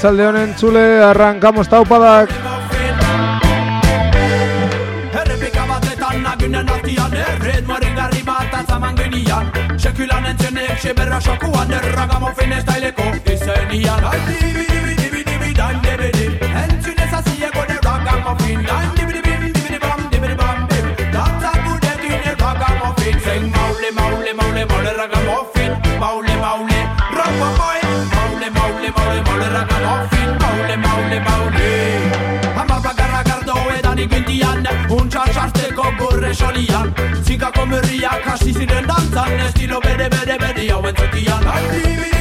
Arratsalde honen txule, arrancamos taupadak. Gunen artian erred moaren garri bat atzaman genian Sekulan entzenek seberra sokuan erragamofen ez daileko Izenian Aiti presolia Zika komerriak hasi ziren dantzan Estilo bere bere bere hauen zutian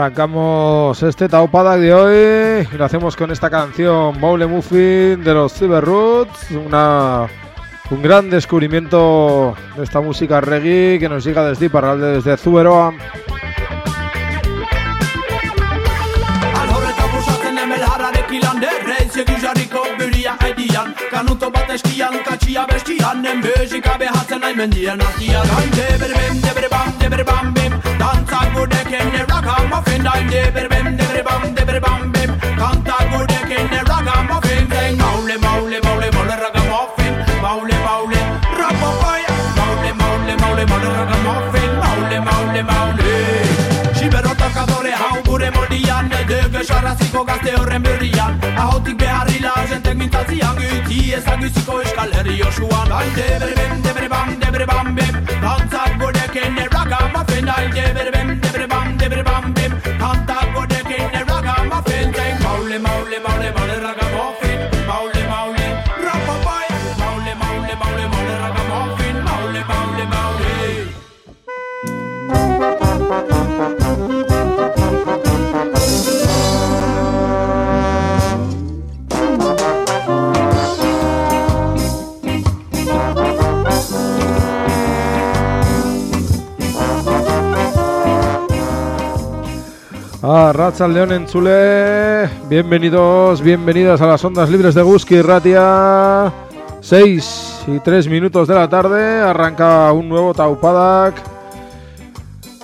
Arrancamos este taupadak de hoy y lo hacemos con esta canción Boule Muffin de los Cyber Roots, un gran descubrimiento de esta música reggae que nos llega desde Iparralde, desde Zuberoa. Ka nuk të batë shtia, nuk ka qia be shtia Në mbëzhi ka be hacë, nëj me ndje në shtia Dajmë dhe berbim, dhe berbam, dhe berbam bim Danca gudeke në rakam, ofin Dajmë dhe berbim, dhe berbam, dhe berbam Ezagutuko gazte horren berrian Ahotik beharri lagentek mintatziak Giti ezagutuko eskal herri osuan Bai debere ben, debere bam, debere bam, bep Bantzak gorek enerrak amafen Ai debere Arratsaldeon entzule, bienvenidos, bienvenidas a las ondas libres de Guski Ratia. 6 y 3 minutos de la tarde, arranca un nuevo Taupadak.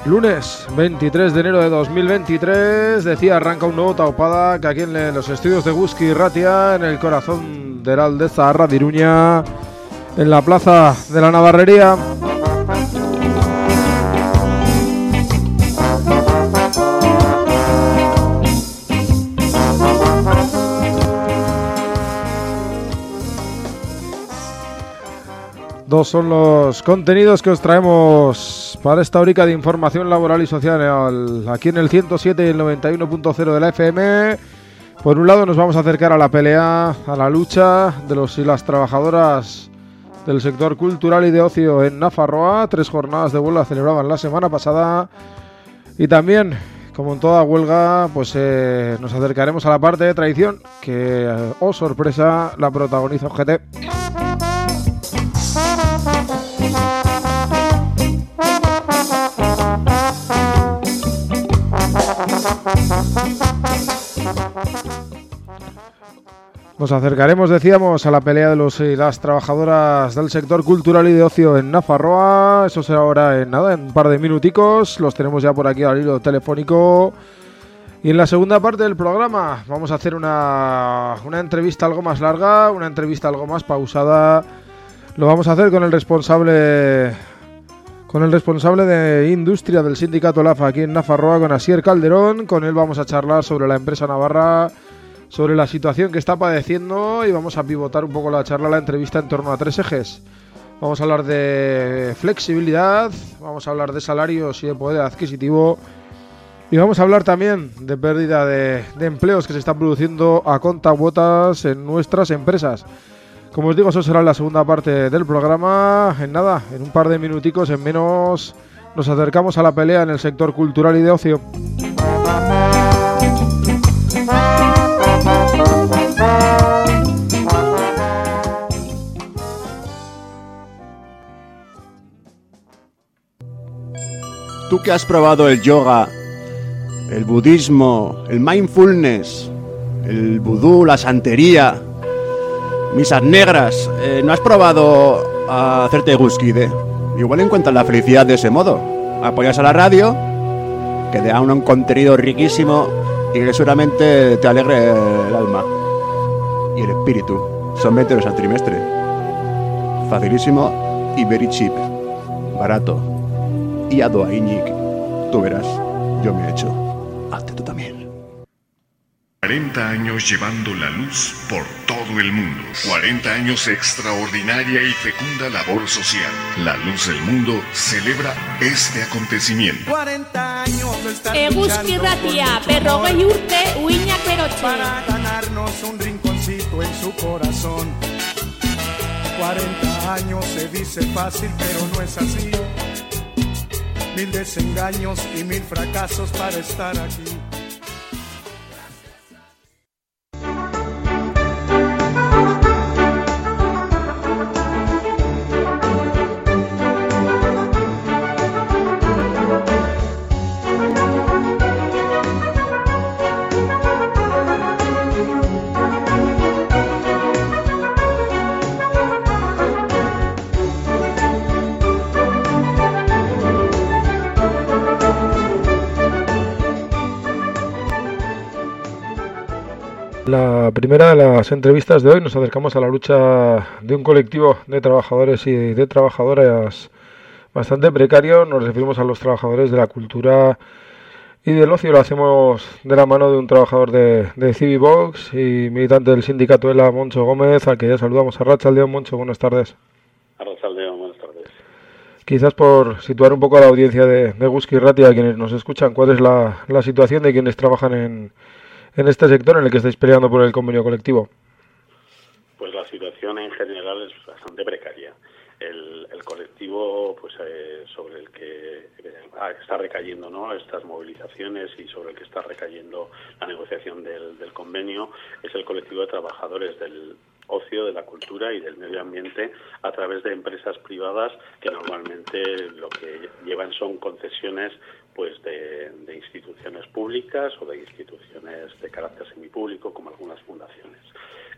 Lunes 23 de enero de 2023, decía, arranca un nuevo Taupadak aquí en los estudios de Guski Ratia, en el corazón de la Aldeza Arra de Iruña, en la plaza de la Navarrería. Dos son los contenidos que os traemos para esta horica de información laboral y social aquí en el 107 y el 91.0 de la FM. Por un lado nos vamos a acercar a la pelea, a la lucha de los y las trabajadoras del sector cultural y de ocio en Nafarroa. Tres jornadas de huelga celebraban la semana pasada. Y también, como en toda huelga, pues eh, nos acercaremos a la parte de traición que, oh sorpresa, la protagoniza OGT. Nos acercaremos, decíamos, a la pelea de los y las trabajadoras del sector cultural y de ocio en Nafarroa. Eso será ahora en nada, en un par de minuticos. Los tenemos ya por aquí al hilo telefónico. Y en la segunda parte del programa vamos a hacer una, una entrevista algo más larga, una entrevista algo más pausada. Lo vamos a hacer con el responsable con el responsable de industria del sindicato LAFA aquí en Nafarroa, con Asier Calderón. Con él vamos a charlar sobre la empresa navarra, sobre la situación que está padeciendo y vamos a pivotar un poco la charla, la entrevista en torno a tres ejes. Vamos a hablar de flexibilidad, vamos a hablar de salarios y de poder adquisitivo y vamos a hablar también de pérdida de, empleos que se están produciendo a contagotas en nuestras empresas. Como os digo, eso será la segunda parte del programa. En nada, en un par de minuticos, en menos, nos acercamos a la pelea en el sector cultural y de ocio. Tú que has probado el yoga, el budismo, el mindfulness, el vudú, la santería, misas negras, eh, ¿no has probado a hacerte guskide? Igual encuentras la felicidad de ese modo. Apoyas a la radio, que te da un contenido riquísimo y que seguramente te alegre el alma y el espíritu. Son 20 euros al trimestre. Facilísimo y very cheap. Barato. Y a Iñic. Tú verás, yo me he hecho. Hazte tú también. 40 años llevando la luz por todo el mundo. 40 años de extraordinaria y fecunda labor social. La Luz del Mundo celebra este acontecimiento. 40 años de estar Eguzki luchando ratia, por nuestro berrogei urte, uinak berotxe. para ganarnos un rinconcito en su corazón. 40 años se dice fácil, pero no es así. Mil desengaños y mil fracasos para estar aquí. Primera de las entrevistas de hoy nos acercamos a la lucha de un colectivo de trabajadores y de trabajadoras bastante precario. Nos referimos a los trabajadores de la cultura y del ocio. Lo hacemos de la mano de un trabajador de, de y militante del sindicato ELA, Moncho Gómez, al que ya saludamos a Racha León. Moncho, buenas tardes. Buenas tardes. Quizás por situar un poco a la audiencia de, de Guski Ratia, a quienes nos escuchan, ¿cuál es la, la situación de quienes trabajan en, en este sector en el que estáis peleando por el convenio colectivo? Pues la situación en general es bastante precaria. El, el colectivo pues eh, sobre el que eh, está recayendo ¿no? estas movilizaciones y sobre el que está recayendo la negociación del, del convenio es el colectivo de trabajadores del ocio, de la cultura y del medio ambiente a través de empresas privadas que normalmente lo que llevan son concesiones pues de, instituciones públicas o de instituciones de carácter semipúblico como algunas fundaciones.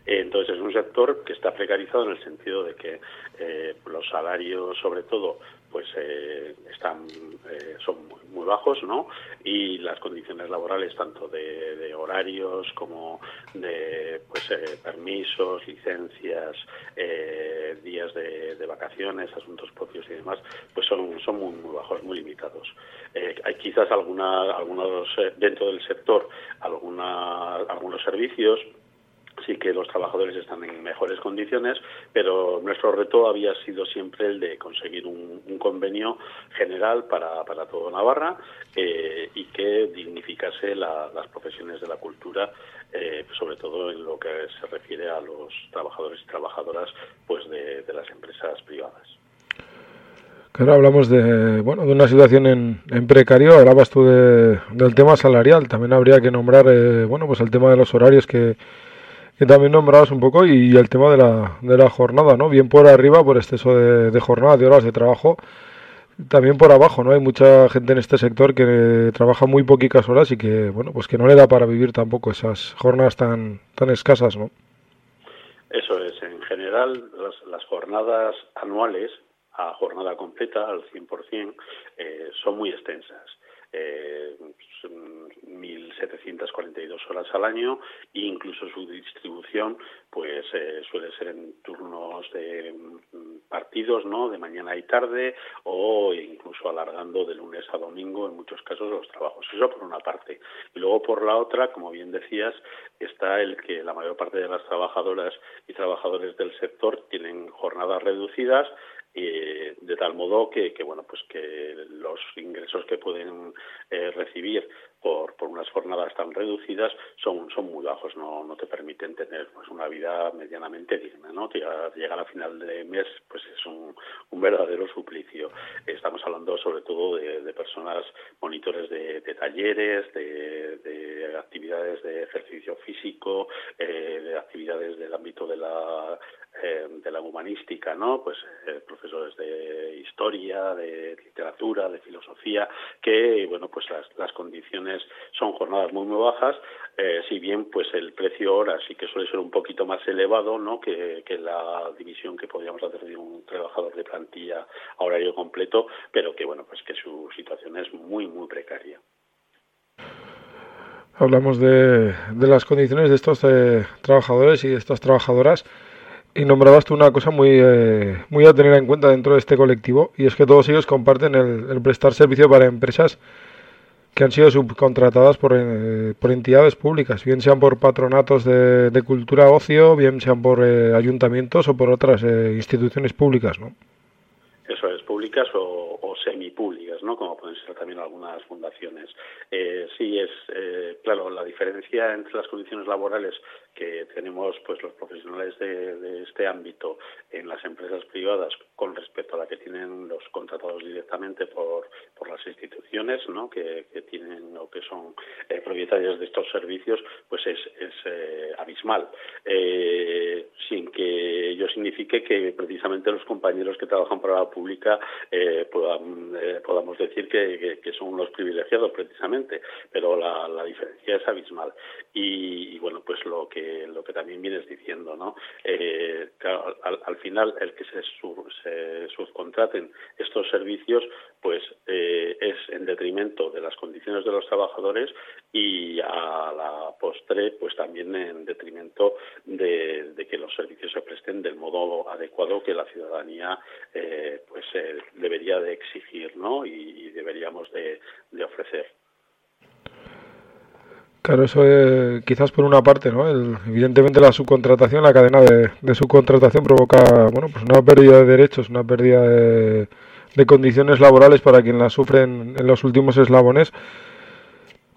Entonces es un sector que está precarizado en el sentido de que eh, los salarios, sobre todo, pues eh, están eh, son muy, muy bajos, ¿no? Y las condiciones laborales, tanto de, horarios como de pues eh, permisos, licencias, eh, días de, de vacaciones, asuntos propios y demás, pues son son muy, muy bajos, muy limitados. Eh, hay quizás alguna, algunos eh, dentro del sector alguna, algunos servicios sí que los trabajadores están en mejores condiciones, pero nuestro reto había sido siempre el de conseguir un, un convenio general para, para todo Navarra eh, y que dignificase la, las profesiones de la cultura, eh, sobre todo en lo que se refiere a los trabajadores y trabajadoras pues de, de las empresas privadas. Claro, hablamos de, bueno, de una situación en, en precario. Hablabas tú de, del tema salarial. También habría que nombrar, eh, bueno, pues el tema de los horarios que, que también nombrabas un poco y el tema de la, de la jornada, ¿no? Bien por arriba, por exceso de, de jornada, de horas de trabajo. También por abajo, ¿no? Hay mucha gente en este sector que trabaja muy poquitas horas y que, bueno, pues que no le da para vivir tampoco esas jornadas tan, tan escasas, ¿no? Eso es, en general las, las jornadas anuales a jornada completa al 100% eh, son muy extensas. Eh, son 1.742 horas al año e incluso su distribución pues eh, suele ser en turnos de mm, partidos no de mañana y tarde o incluso alargando de lunes a domingo en muchos casos los trabajos. Eso por una parte. Y luego por la otra como bien decías está el que la mayor parte de las trabajadoras y trabajadores del sector tienen jornadas reducidas eh, de tal modo que, que, bueno pues que los ingresos que pueden eh, recibir por, por unas jornadas tan reducidas son, son muy bajos, no, no te permiten tener pues una vida medianamente digna, ¿no? Llegar a final de mes pues es un, un verdadero suplicio. Estamos hablando sobre todo de, de personas monitores de, de talleres, de, de, actividades de ejercicio físico, eh, de actividades del ámbito de la eh, de la humanística, ¿no? Pues eh, profesores de historia, de literatura, de filosofía, que bueno, pues las, las condiciones son jornadas muy muy bajas, eh, si bien pues el precio hora sí que suele ser un poquito más elevado, ¿no? Que, la división que podríamos hacer de un trabajador de plantilla a horario completo, pero que bueno, pues que su situación es muy muy precaria. Hablamos de, de las condiciones de estos trabajadores y de estas trabajadoras. Y nombrabas tú una cosa muy, eh, muy a tener en cuenta dentro de este colectivo, y es que todos ellos comparten el, el prestar servicio para empresas que han sido subcontratadas por, eh, por entidades públicas, bien sean por patronatos de, cultura ocio, bien sean por eh, ayuntamientos o por otras eh, instituciones públicas, ¿no? Eso es, públicas o, o semipúblicas, ¿no? Como pueden ser también algunas fundaciones. Eh, sí, es eh, claro, la diferencia entre las condiciones laborales que tenemos pues los profesionales de, este ámbito en las empresas privadas con respecto a la que tienen los contratados directamente por, por las instituciones ¿no? que, que tienen o que son eh, propietarias de estos servicios pues es, es eh, abismal eh, sin que ello signifique que precisamente los compañeros que trabajan para la pública eh, puedan, eh, podamos decir que, que, que, son los privilegiados precisamente pero la, la diferencia es abismal y, y bueno pues lo que lo que también vienes diciendo, ¿no? Eh, claro, al, al, final, el que se, se, subcontraten estos servicios, pues eh, es en detrimento de las condiciones de los trabajadores y a la postre, pues también en detrimento de, que los servicios se presten del modo adecuado que la ciudadanía, eh, pues debería de exigir, ¿no? Y, deberíamos de, de ofrecer. Claro, eso eh, quizás por una parte, ¿no? El, evidentemente la subcontratación, la cadena de, subcontratación provoca, bueno, pues una pérdida de derechos, una pérdida de, de condiciones laborales para quien la sufren en los últimos eslabones.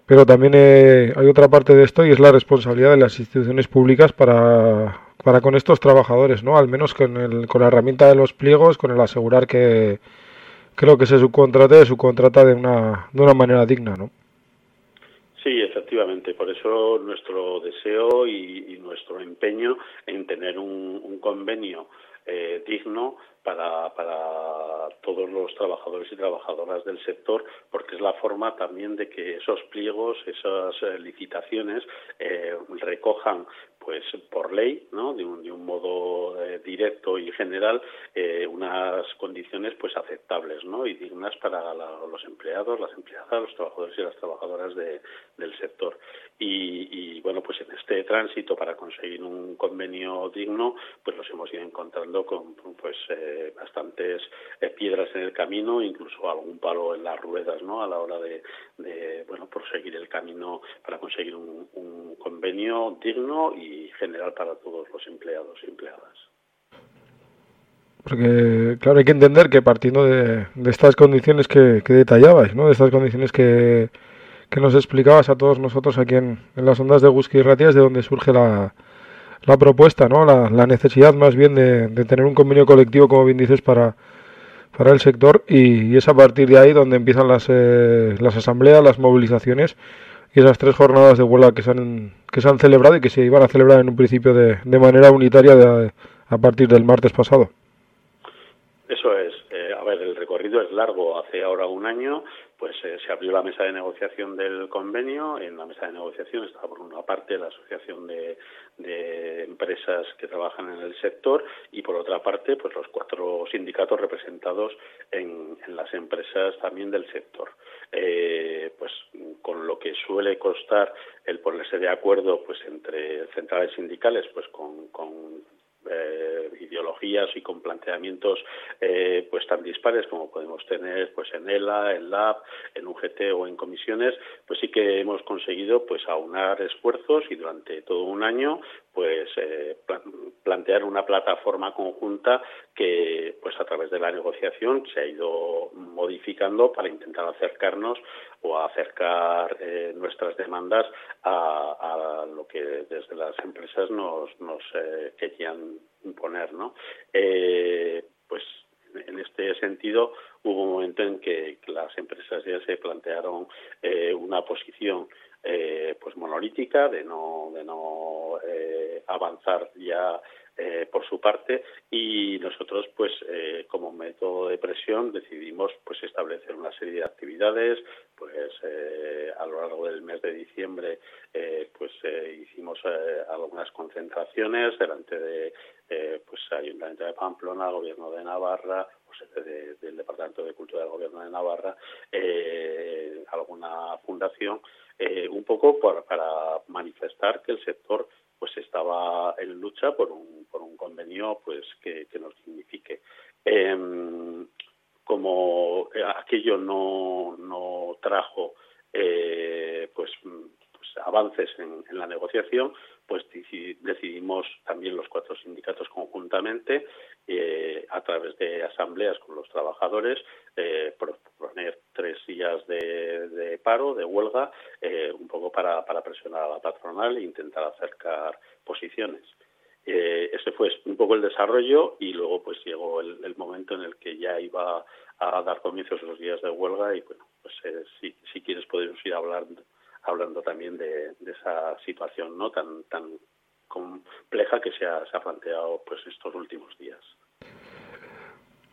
Pero también eh, hay otra parte de esto y es la responsabilidad de las instituciones públicas para, para con estos trabajadores, ¿no? Al menos con, el, con la herramienta de los pliegos, con el asegurar que, que lo que se subcontrate se subcontrata de una, de una manera digna, ¿no? Sí, efectivamente. Por eso nuestro deseo y, y nuestro empeño en tener un, un convenio eh, digno para, para todos los trabajadores y trabajadoras del sector, porque es la forma también de que esos pliegos, esas eh, licitaciones eh, recojan pues por ley, ¿no? de, un, de un modo eh, directo y general, eh, unas condiciones pues aceptables ¿no? y dignas para la, los empleados, las empleadas, los trabajadores y las trabajadoras de, del sector. Y, y, bueno, pues en este tránsito para conseguir un convenio digno, pues nos hemos ido encontrando con pues eh, bastantes eh, piedras en el camino, incluso algún palo en las ruedas, ¿no? A la hora de, de bueno, proseguir el camino para conseguir un, un convenio digno y general para todos los empleados y empleadas. Porque, claro, hay que entender que partiendo de, estas condiciones que, detallabais, ¿no? de estas condiciones que, que nos explicabas a todos nosotros aquí en, en las ondas de Gusky y de donde surge la, la propuesta, ¿no? la, la necesidad más bien de, tener un convenio colectivo, como bien dices, para, para el sector, y, y es a partir de ahí donde empiezan las, eh, las asambleas, las movilizaciones y esas tres jornadas de huelga que se han, que se han celebrado y que se iban a celebrar en un principio de, de manera unitaria de, a partir del martes pasado. Eso es. Eh, a ver, el recorrido es largo. Hace ahora un año pues eh, se abrió la mesa de negociación del convenio. En la mesa de negociación estaba por una parte la Asociación de, de, Empresas que trabajan en el sector y por otra parte pues los cuatro sindicatos representados en, en las empresas también del sector. Eh, pues con lo que suele costar el ponerse de acuerdo pues entre centrales sindicales pues con, con eh, ideologías y con planteamientos eh, pues tan dispares como podemos tener pues en ELA, en LAB, en UGT o en comisiones, pues sí que hemos conseguido pues aunar esfuerzos y durante todo un año pues eh, plantear una plataforma conjunta que pues a través de la negociación se ha ido modificando para intentar acercarnos o acercar eh, nuestras demandas a, lo que desde las empresas nos, nos eh, querían imponer no pues en este sentido hubo un momento en que las empresas ya se plantearon una posición eh, pues monolítica, de no, de no eh, avanzar ya eh, por su parte y nosotros pues eh, como método de presión decidimos pues establecer una serie de actividades pues eh, a lo largo del mes de diciembre pues hicimos algunas concentraciones delante de pues Ayuntamiento de Pamplona, Gobierno de Navarra, pues, del Departamento de Cultura del Gobierno de Navarra, alguna fundación eh, un poco para manifestar que el sector pues estaba en lucha por un, por un convenio pues que, nos signifique. Em, como aquello no, no trajo eh, pues, pues, avances en, la negociación, pues decidimos también los cuatro sindicatos conjuntamente eh, a través de asambleas con los trabajadores eh, proponer tres días de, paro, de huelga, eh, un poco para, para, presionar a la patronal e intentar acercar posiciones. Eh, ese fue un poco el desarrollo y luego pues llegó el, momento en el que ya iba a dar comienzo esos días de huelga y bueno, pues eh, si, si quieres podemos ir hablando, hablando también de, esa situación no tan tan compleja que se ha, planteado pues estos últimos días.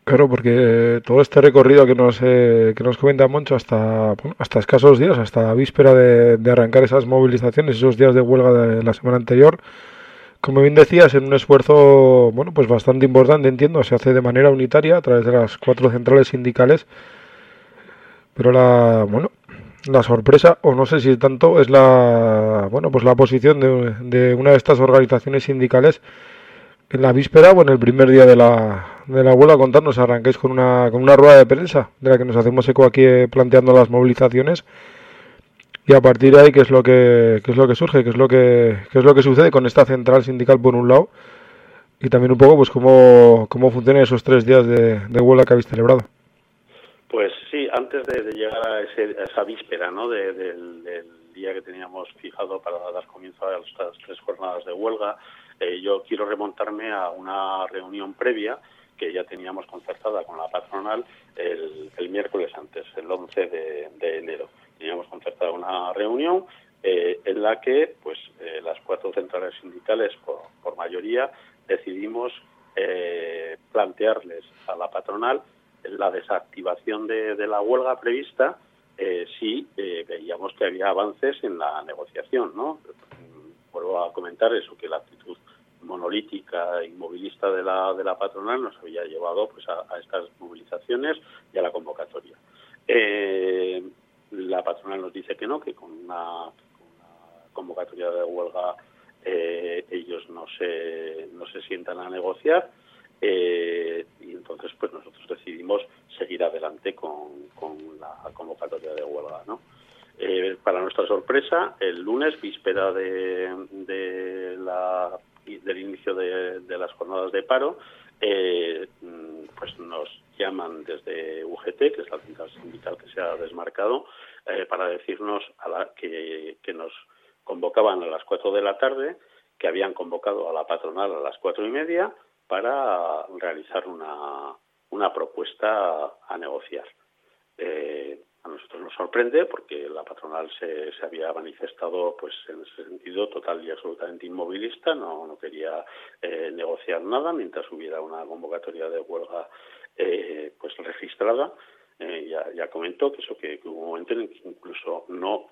Claro, porque todo este recorrido que nos, eh, que nos comenta Moncho hasta, hasta escasos días, hasta víspera de, arrancar esas movilizaciones, esos días de huelga de la semana anterior, como bien decías, en un esfuerzo bueno, pues bastante importante, entiendo, se hace de manera unitaria a través de las cuatro centrales sindicales, pero la, bueno, la sorpresa, o no sé si tanto, es la, bueno, pues la posición de, de una de estas organizaciones sindicales en la víspera o en el primer día de la, de la huelga contarnos, arranquéis con una, con una rueda de prensa de la que nos hacemos eco aquí eh, planteando las movilizaciones y a partir de ahí qué es lo que qué es lo que surge, qué es lo que qué es lo que sucede con esta central sindical por un lado y también un poco pues cómo, cómo funcionan esos tres días de, huelga que habéis celebrado. Pues sí, antes de, llegar a, esa víspera ¿no? del, día que teníamos fijado para dar comienzo a estas tres jornadas de huelga, eh, yo quiero remontarme a una reunión previa que ya teníamos concertada con la patronal el, miércoles antes, el 11 de, enero. Teníamos concertada una reunión eh, en la que pues eh, las cuatro centrales sindicales por, mayoría decidimos eh, plantearles a la patronal la desactivación de, de la huelga prevista si veíamos que había avances en la negociación, ¿no? Vuelvo a comentar eso, que la actitud monolítica inmovilista de la, de la patronal nos había llevado pues a, estas movilizaciones y a la convocatoria. Eh, la patronal nos dice que no, que con una, convocatoria de huelga eh, ellos no se, no se sientan a negociar eh, y entonces pues nosotros decidimos seguir adelante con, con la convocatoria de huelga, ¿no? para nuestra sorpresa, el lunes, víspera de, de la del inicio de, las jornadas de paro, eh, pues nos llaman desde UGT, que es la central sindical que se ha desmarcado, eh, para decirnos a la, que, nos convocaban a las cuatro de la tarde, que habían convocado a la patronal a las cuatro y media para realizar una, una propuesta a negociar. Eh, a nosotros nos sorprende porque la patronal se, se, había manifestado pues en ese sentido total y absolutamente inmovilista, no, no quería eh, negociar nada mientras hubiera una convocatoria de huelga eh, pues registrada. Eh, ya, ya, comentó que eso que, hubo un momento en que incluso no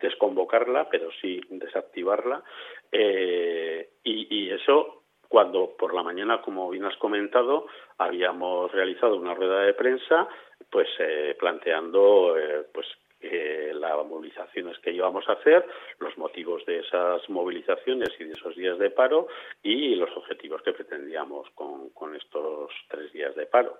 desconvocarla, pero sí desactivarla. y, y eso cuando por la mañana, como bien has comentado, habíamos realizado una rueda de prensa pues eh, planteando eh, pues eh, las movilizaciones que íbamos a hacer, los motivos de esas movilizaciones y de esos días de paro y los objetivos que pretendíamos con, estos tres días de paro.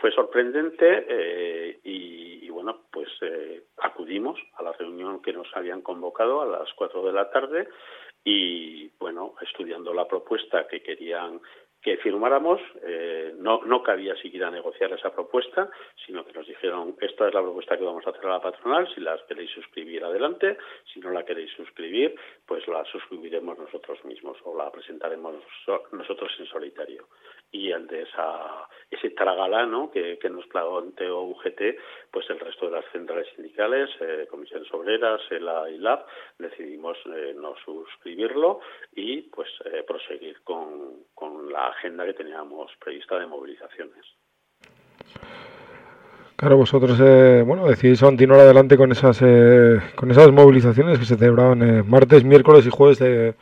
fue sorprendente y, bueno, pues eh, acudimos a la reunión que nos habían convocado a las cuatro de la tarde y bueno, estudiando la propuesta que querían que firmáramos, eh, no, no cabía siquiera negociar esa propuesta, sino que nos dijeron, esta es la propuesta que vamos a hacer a la patronal, si la queréis suscribir adelante, si no la queréis suscribir, pues la suscribiremos nosotros mismos o la presentaremos nosotros en solitario y el de esa, ese tragalano que, que nos planteó UGT, pues el resto de las centrales sindicales, eh, Comisiones Obreras, ELA y LAB, decidimos eh, no suscribirlo y pues eh, proseguir con, con la agenda que teníamos prevista de movilizaciones. Claro, vosotros, eh, bueno, decidís continuar adelante con esas, eh, con esas movilizaciones que se celebraban eh, martes, miércoles y jueves de,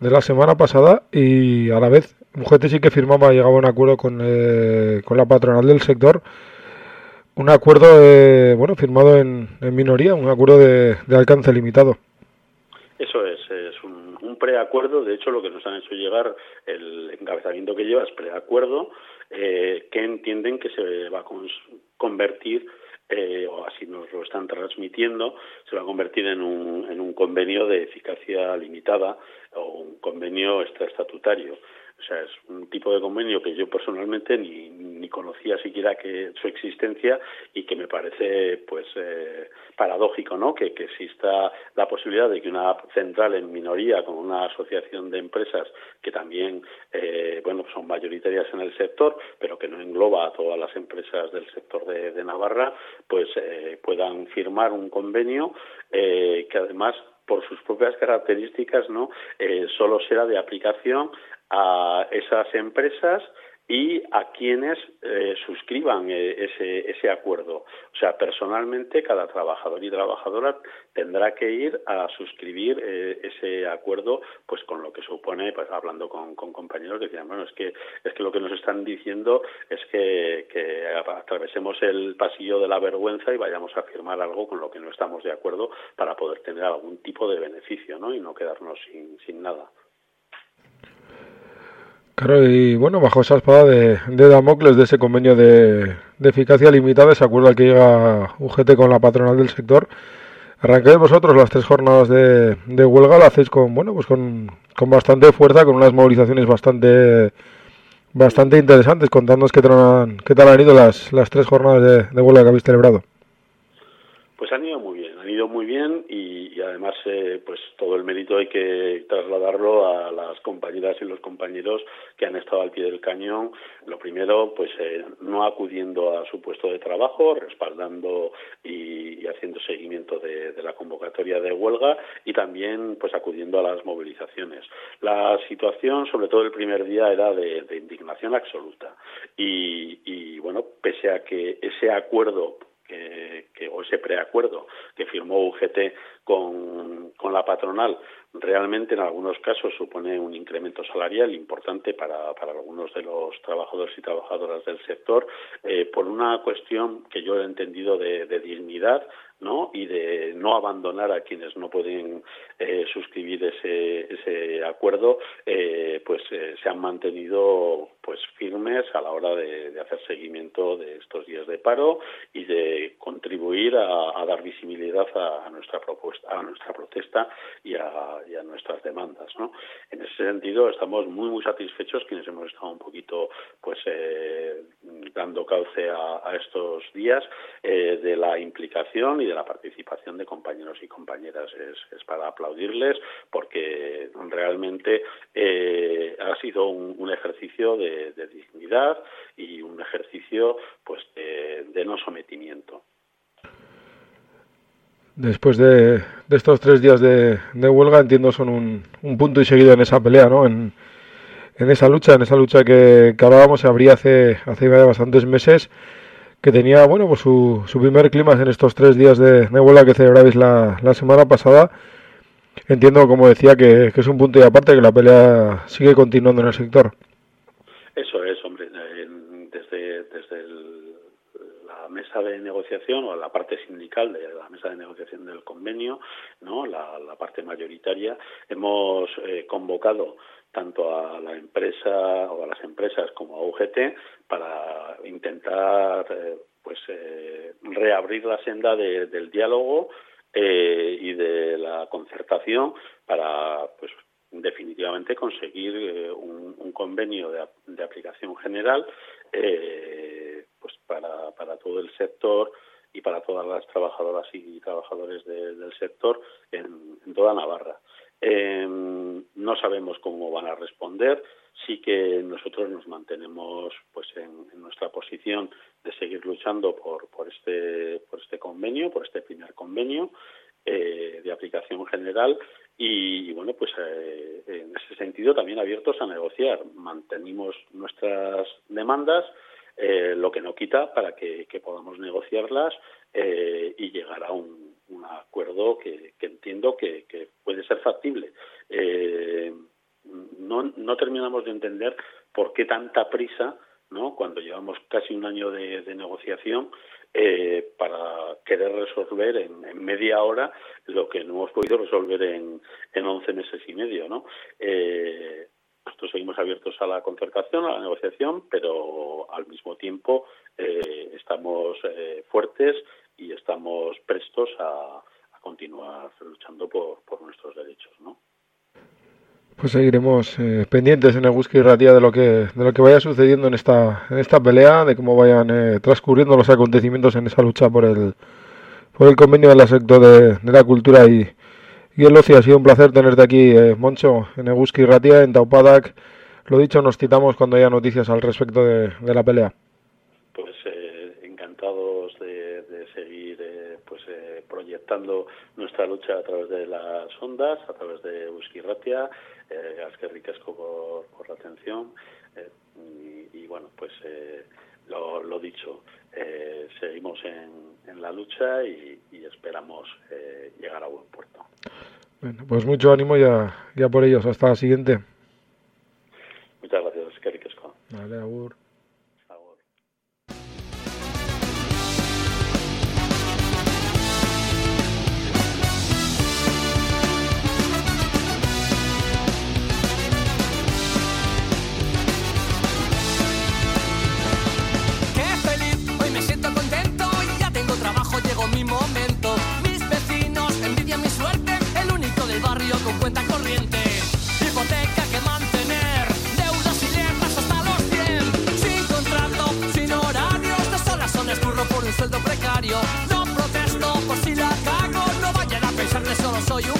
de la semana pasada y a la vez UGT sí que firmaba, llegaba a un acuerdo con, eh, con la patronal del sector, un acuerdo eh, bueno firmado en, minoría, un acuerdo de, de, alcance limitado. Eso es, es un, un, preacuerdo, de hecho lo que nos han hecho llegar, el encabezamiento que lleva es preacuerdo, eh, que entienden que se va a convertir eh, o así nos lo están transmitiendo, se va a convertir en un, en un convenio de eficacia limitada o un convenio extraestatutario. O sea, es un tipo de convenio que yo personalmente ni, ni conocía siquiera que su existencia y que me parece pues eh, paradójico, ¿no? Que, que exista la posibilidad de que una central en minoría con una asociación de empresas que también eh, bueno son mayoritarias en el sector, pero que no engloba a todas las empresas del sector de, Navarra, pues eh, puedan firmar un convenio eh, que además por sus propias características, ¿no? Eh, solo será de aplicación a esas empresas y a quienes eh, suscriban eh, ese, ese acuerdo. O sea, personalmente cada trabajador y trabajadora tendrá que ir a suscribir eh, ese acuerdo, pues con lo que supone, pues hablando con, con compañeros decían, bueno, es que es que lo que nos están diciendo es que, que atravesemos el pasillo de la vergüenza y vayamos a firmar algo con lo que no estamos de acuerdo para poder tener algún tipo de beneficio, ¿no? Y no quedarnos sin, sin nada. Claro, y bueno, bajo esa espada de, de Damocles de ese convenio de, de, eficacia limitada, ese acuerdo al que llega UGT con la patronal del sector, arrancáis vosotros las tres jornadas de, de huelga, lo hacéis con, bueno, pues con, con, bastante fuerza, con unas movilizaciones bastante bastante interesantes. Contándonos qué tal, qué tal han ido las, las tres jornadas de, de huelga que habéis celebrado. Pues han ido muy bien, han ido muy bien y, además eh, pues todo el mérito hay que trasladarlo a las compañeras y los compañeros que han estado al pie del cañón. Lo primero, pues eh, no acudiendo a su puesto de trabajo, respaldando y, y haciendo seguimiento de, de, la convocatoria de huelga y también pues acudiendo a las movilizaciones. La situación, sobre todo el primer día, era de, de indignación absoluta y, y bueno, pese a que ese acuerdo que, que, o ese preacuerdo que firmó UGT con, con la patronal realmente en algunos casos supone un incremento salarial importante para, para algunos de los trabajadores y trabajadoras del sector eh, por una cuestión que yo he entendido de, dignidad ¿no? y de no abandonar a quienes no pueden eh, suscribir ese, ese acuerdo, eh, pues eh, se han mantenido pues firmes a la hora de, hacer seguimiento de estos días de paro y de contribuir a, dar visibilidad a, nuestra propuesta, a nuestra protesta y a, nuestras demandas, ¿no? En ese sentido estamos muy muy satisfechos quienes hemos estado un poquito pues eh, dando cauce a, a estos días eh, de la implicación y de la participación de compañeros y compañeras es, es para aplaudirles porque realmente eh, ha sido un, ejercicio de, dignidad y un ejercicio pues de no sometimiento. Después de, de, estos tres días de, huelga, entiendo son un, un, punto y seguido en esa pelea, ¿no? En, esa lucha, en esa lucha que, que hablábamos, se abría hace, hace bastantes meses que tenía bueno pues su, su primer clima en estos tres días de, huelga que celebrabais la, la, semana pasada. Entiendo, como decía, que, es un punto y aparte, que la pelea sigue continuando en el sector. Eso es, hombre. Desde, desde el, la de negociación o a la parte sindical de la mesa de negociación del convenio, ¿no? la, parte mayoritaria, hemos eh, convocado tanto a la empresa o a las empresas como a UGT para intentar eh, pues reabrir la senda del diálogo y de la concertación para pues definitivamente conseguir eh, un, convenio de, aplicación general eh, pues para, para todo el sector y para todas las trabajadoras y trabajadores del sector en, toda Navarra. Em, no sabemos cómo van a responder. Sí que nosotros nos mantenemos pues en, nuestra posición de seguir luchando por, por este por este convenio, por este primer convenio eh, de aplicación general y, bueno, pues eh, en ese sentido también abiertos a negociar. Mantenimos nuestras demandas, eh, lo que no quita para que, podamos negociarlas eh, y llegar a un, acuerdo que, entiendo que, puede ser factible. no, no terminamos de entender por qué tanta prisa ¿no? cuando llevamos casi un año de negociación eh, para querer resolver en, media hora lo que no hemos podido resolver en, en 11 meses y medio. ¿no? Eh, seguimos abiertos a la concertación, a la negociación, pero al mismo tiempo eh, estamos eh, fuertes y estamos prestos a, continuar luchando por, nuestros derechos. ¿no? Pues seguiremos eh, pendientes en el Whisky Ratia de lo que de lo que vaya sucediendo en esta en esta pelea, de cómo vayan eh, transcurriendo los acontecimientos en esa lucha por el por el convenio del sector de, la cultura y, y ocio. Ha sido un placer tenerte aquí, eh, Moncho, en Whisky Ratia, en Taupadak. Lo dicho, nos citamos cuando haya noticias al respecto de, de la pelea. Pues encantados de, de seguir pues proyectando nuestra lucha a través de las ondas, a través de Whisky Ratia eh, que ricasco por, por la atención eh, y, bueno, pues eh, lo, lo, dicho, eh, seguimos en, en, la lucha y, y esperamos eh, llegar a buen puerto. Bueno, pues mucho ánimo ya, ya por ellos. Hasta la siguiente. Muchas gracias, que ricasco. Vale, agur. sueldo precario. No protesto por si la cago, no vayan a pensar que solo soy un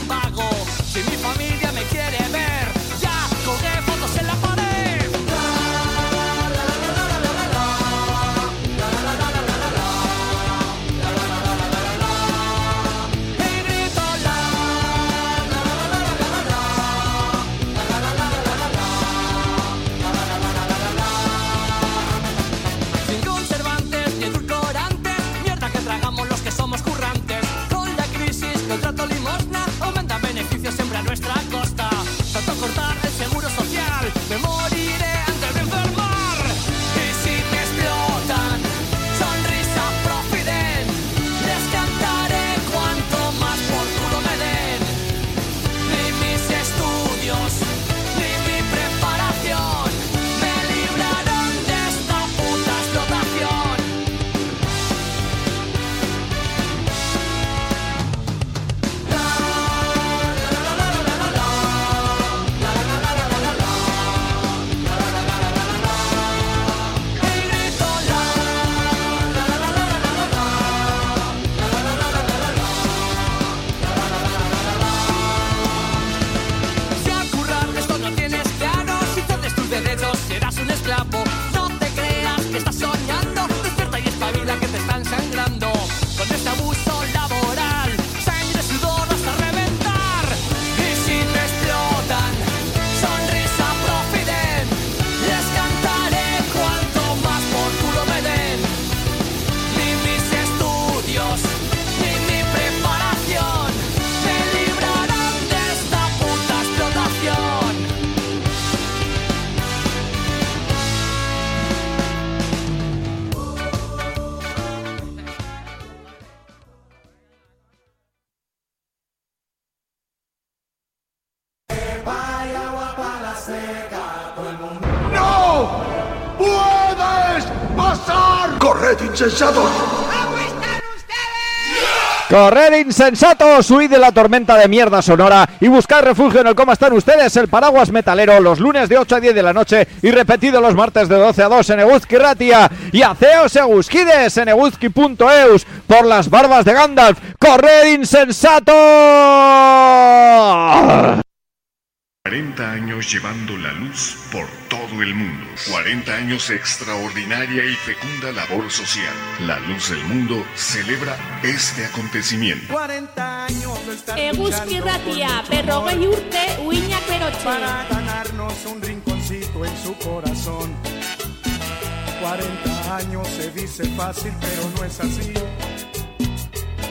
insensatos! Corred insensatos, huid de la tormenta de mierda sonora y buscar refugio en el cómo están ustedes, el paraguas metalero, los lunes de 8 a 10 de la noche y repetido los martes de 12 a 2 en Eguzki Ratia y Aceos Eguzkides en eguzki.eus por las barbas de Gandalf. Corred insensatos. 40 años llevando la luz por todo el mundo. 40 años de extraordinaria y fecunda labor social. La luz del mundo celebra este acontecimiento. 40 años de estar Eguzki Ratia, berrogei urte, uinak berotxe. para ganarnos un rinconcito en su corazón. 40 años se dice fácil, pero no es así.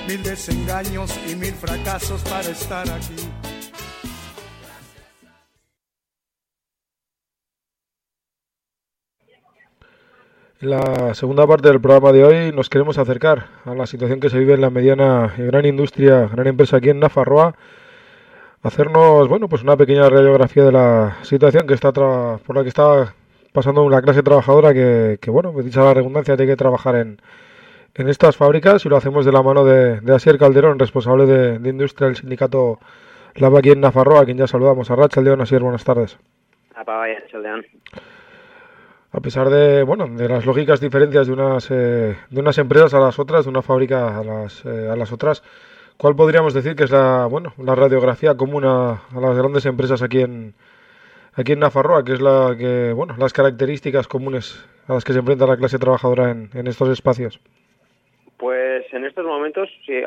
Mil desengaños y mil fracasos para estar aquí. La segunda parte del programa de hoy nos queremos acercar a la situación que se vive en la mediana y gran industria, gran empresa aquí en Nafarroa, hacernos, bueno, pues una pequeña radiografía de la situación que está tra- por la que está pasando una clase trabajadora que, bueno, pues dicha la redundancia, tiene que trabajar en, en estas fábricas y lo hacemos de la mano de, Asier Calderón, responsable de, de industria del sindicato Lava aquí en Nafarroa, a quien ya saludamos. A Racha León, Asier, buenas tardes. Chaldeán. A pesar de, bueno, de las lógicas diferencias de unas, eh, de unas empresas a las otras, de una fábrica a las, eh, a las otras, ¿cuál podríamos decir que es la, bueno, la radiografía común a, a las grandes empresas aquí en, aquí en Nafarroa, que es la que, bueno, las características comunes a las que se enfrenta la clase trabajadora en, en estos espacios? Pues en estos momentos, sí,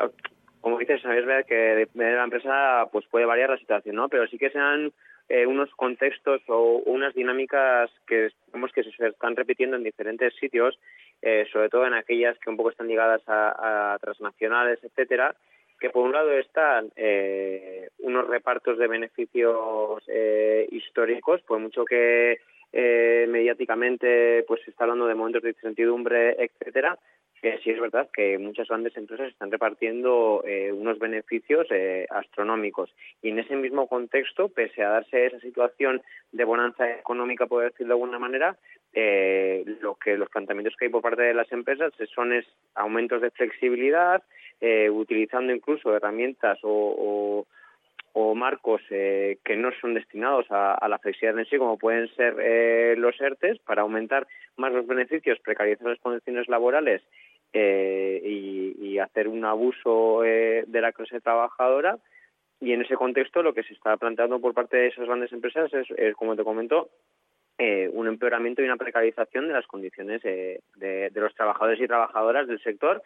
como dices, ver que de la empresa pues puede variar la situación, ¿no? Pero sí que sean eh, unos contextos o unas dinámicas que vemos que se están repitiendo en diferentes sitios, eh, sobre todo en aquellas que un poco están ligadas a, a transnacionales, etcétera, que por un lado están eh, unos repartos de beneficios eh, históricos, por mucho que eh, mediáticamente pues se está hablando de momentos de incertidumbre, etcétera, que sí es verdad que muchas grandes empresas están repartiendo eh, unos beneficios eh, astronómicos. Y en ese mismo contexto, pese a darse esa situación de bonanza económica, por decirlo de alguna manera, eh, lo que los planteamientos que hay por parte de las empresas son es aumentos de flexibilidad, eh, utilizando incluso herramientas o, o o marcos eh, que no son destinados a, a, la flexibilidad en sí, como pueden ser eh, los ERTES, para aumentar más los beneficios, precarizar las condiciones laborales eh, y, hacer un abuso eh, de la clase trabajadora. Y en ese contexto lo que se está planteando por parte de esas grandes empresas es, es como te comento, eh, un empeoramiento y una precarización de las condiciones eh, de, los trabajadores y trabajadoras del sector,